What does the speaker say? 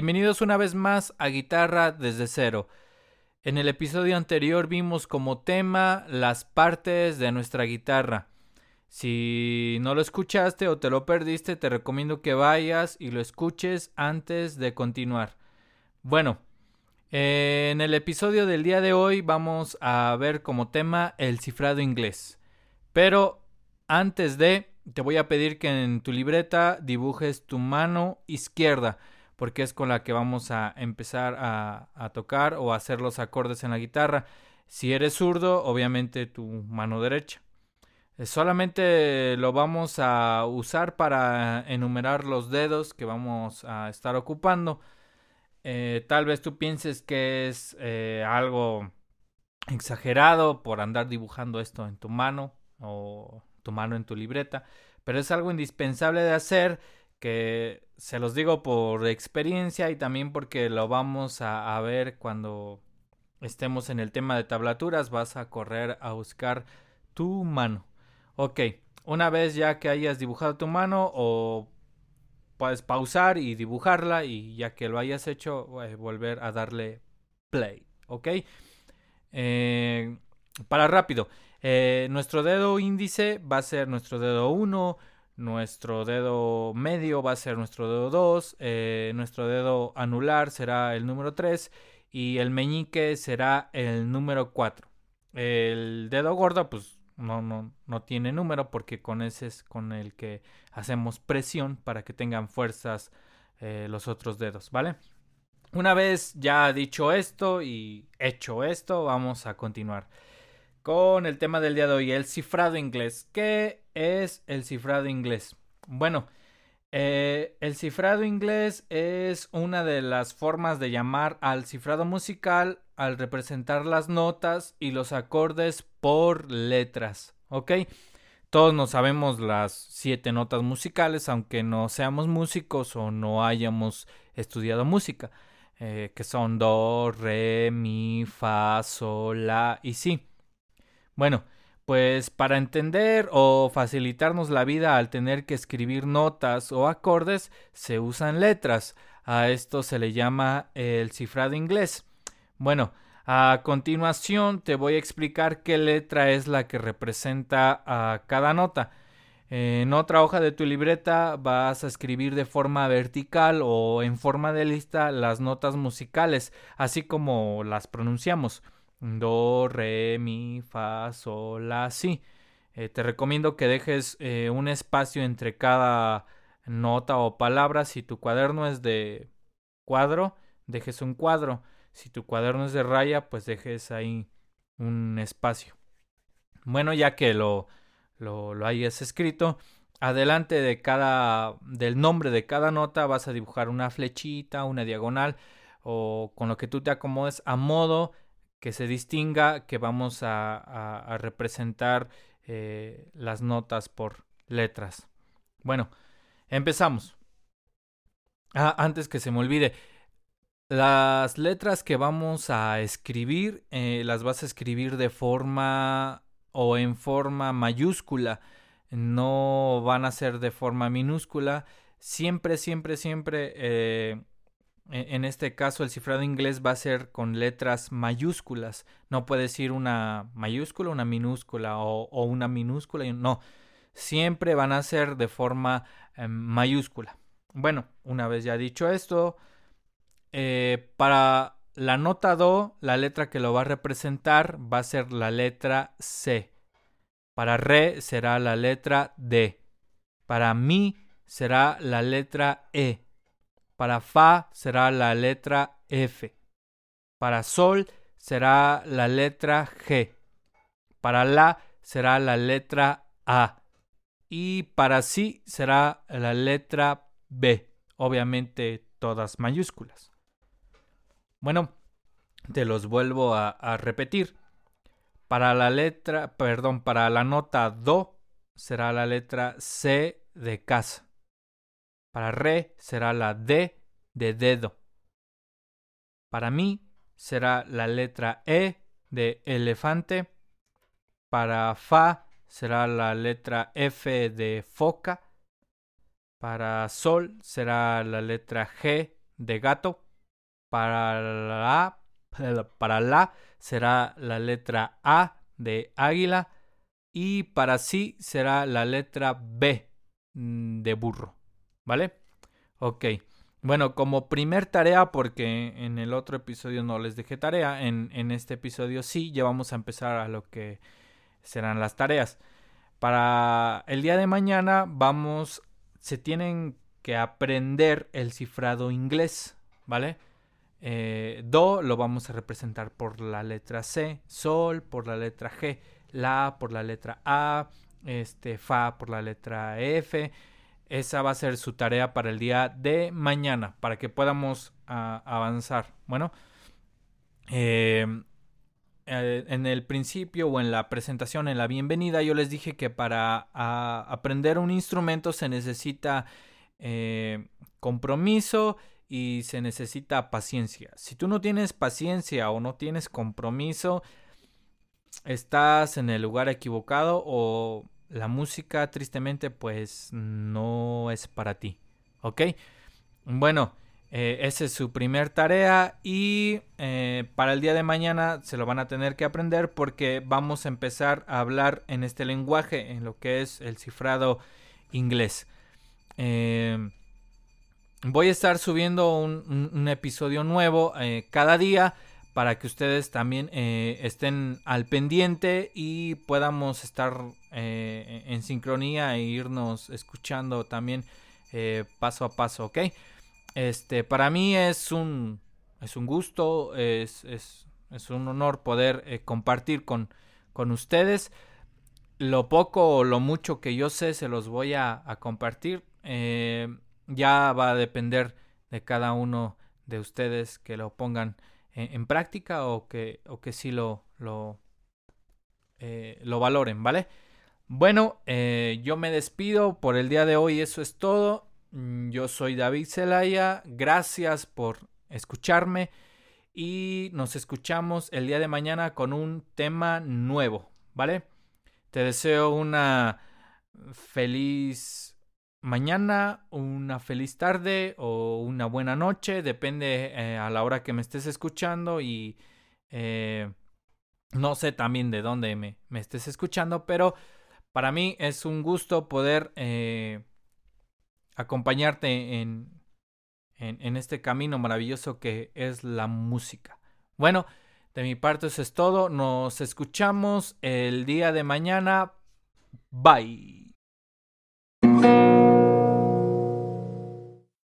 Bienvenidos una vez más a Guitarra desde cero. En el episodio anterior vimos como tema las partes de nuestra guitarra. Si no lo escuchaste o te lo perdiste, te recomiendo que vayas y lo escuches antes de continuar. Bueno, en el episodio del día de hoy vamos a ver como tema el cifrado inglés. Pero antes de, te voy a pedir que en tu libreta dibujes tu mano izquierda porque es con la que vamos a empezar a, tocar o a hacer los acordes en la guitarra. Si eres zurdo, obviamente tu mano derecha. Eh, solamente lo vamos a usar para enumerar los dedos que vamos a estar ocupando. Eh, tal vez tú pienses que es eh, algo exagerado por andar dibujando esto en tu mano o tu mano en tu libreta, pero es algo indispensable de hacer que se los digo por experiencia y también porque lo vamos a, ver cuando estemos en el tema de tablaturas, vas a correr a buscar tu mano. Ok, una vez ya que hayas dibujado tu mano o puedes pausar y dibujarla y ya que lo hayas hecho, eh, volver a darle play. Ok, eh, para rápido, eh, nuestro dedo índice va a ser nuestro dedo 1, nuestro dedo medio va a ser nuestro dedo 2, eh, nuestro dedo anular será el número 3 y el meñique será el número 4. El dedo gordo pues no, no, no tiene número porque con ese es con el que hacemos presión para que tengan fuerzas eh, los otros dedos, ¿vale? Una vez ya dicho esto y hecho esto, vamos a continuar con el tema del día de hoy, el cifrado inglés. ¿Qué es el cifrado inglés? Bueno, eh, el cifrado inglés es una de las formas de llamar al cifrado musical al representar las notas y los acordes por letras. ¿Ok? Todos nos sabemos las siete notas musicales, aunque no seamos músicos o no hayamos estudiado música, eh, que son do, re, mi, fa, sol, la y si. Bueno, pues para entender o facilitarnos la vida al tener que escribir notas o acordes, se usan letras. A esto se le llama el cifrado inglés. Bueno, a continuación te voy a explicar qué letra es la que representa a cada nota. En otra hoja de tu libreta vas a escribir de forma vertical o en forma de lista las notas musicales, así como las pronunciamos. Do, re, mi, fa, sol, la, si. Eh, te recomiendo que dejes eh, un espacio entre cada nota o palabra. Si tu cuaderno es de cuadro, dejes un cuadro. Si tu cuaderno es de raya, pues dejes ahí un espacio. Bueno, ya que lo, lo, lo hayas escrito, adelante de cada, del nombre de cada nota vas a dibujar una flechita, una diagonal o con lo que tú te acomodes a modo que se distinga que vamos a, representar eh, las notas por letras. Bueno, empezamos. Ah, antes que se me olvide, las letras que vamos a escribir eh, las vas a escribir de forma o en forma mayúscula, no van a ser de forma minúscula. Siempre, siempre, siempre eh, en este caso el cifrado inglés va a ser con letras mayúsculas. No puede decir una mayúscula, una minúscula o, una minúscula. No, siempre van a ser de forma em, mayúscula. Bueno, una vez ya dicho esto, eh, para la nota Do, la letra que lo va a representar va a ser la letra C. Para Re será la letra D. Para Mi será la letra E. Para Fa será la letra F. Para Sol será la letra G. Para La será la letra A. Y para Si será la letra B. Obviamente todas mayúsculas. Bueno, te los vuelvo a, a repetir. Para la letra, perdón, para la nota Do será la letra C de casa. Para re será la D de dedo. Para mí será la letra E de elefante. Para fa será la letra F de foca. Para sol será la letra G de gato. Para la, para la será la letra A de águila. Y para sí será la letra B mm, de burro. ¿Vale? Ok. Bueno, como primer tarea, porque en el otro episodio no les dejé tarea, en, en este episodio sí, ya vamos a empezar a lo que serán las tareas. Para el día de mañana vamos, se tienen que aprender el cifrado inglés, ¿vale? Eh, do lo vamos a representar por la letra C, Sol por la letra G, La por la letra A, este, Fa por la letra F. Esa va a ser su tarea para el día de mañana, para que podamos ah, avanzar. Bueno, eh, eh, en el principio o en la presentación, en la bienvenida, yo les dije que para aprender un instrumento se necesita eh, compromiso y se necesita paciencia. Si tú no tienes paciencia o no tienes compromiso, estás en el lugar equivocado o la música tristemente pues no es para ti. ¿Ok? Bueno. Eh, esa es su primer tarea y eh, para el día de mañana se lo van a tener que aprender porque vamos a empezar a hablar en este lenguaje, en lo que es el cifrado inglés. Eh, voy a estar subiendo un, episodio nuevo cada día para que ustedes también estén al pendiente y podamos estar en sincronía e irnos escuchando también paso a paso, ¿ok? Este, para mí es un, es un gusto, es, es, es un honor poder eh, compartir con, con ustedes. Lo poco o lo mucho que yo sé se los voy a, compartir. Eh, ya va a depender de cada uno de ustedes que lo pongan en, práctica o que, o que sí lo, lo, eh, lo valoren, ¿vale? Bueno, yo me despido por el día de hoy, eso es todo. Mm, yo soy David Zelaya, gracias por escucharme y nos escuchamos el día de mañana con un tema nuevo, ¿vale? Te deseo una feliz mañana, una feliz tarde o una buena noche, depende eh, a la hora que me estés escuchando y eh, no sé también de dónde me, me, estés escuchando, pero para mí es un gusto poder eh, acompañarte en, en, este camino maravilloso que es la música. Bueno, de mi parte eso es todo. Nos escuchamos el día de mañana. Bye.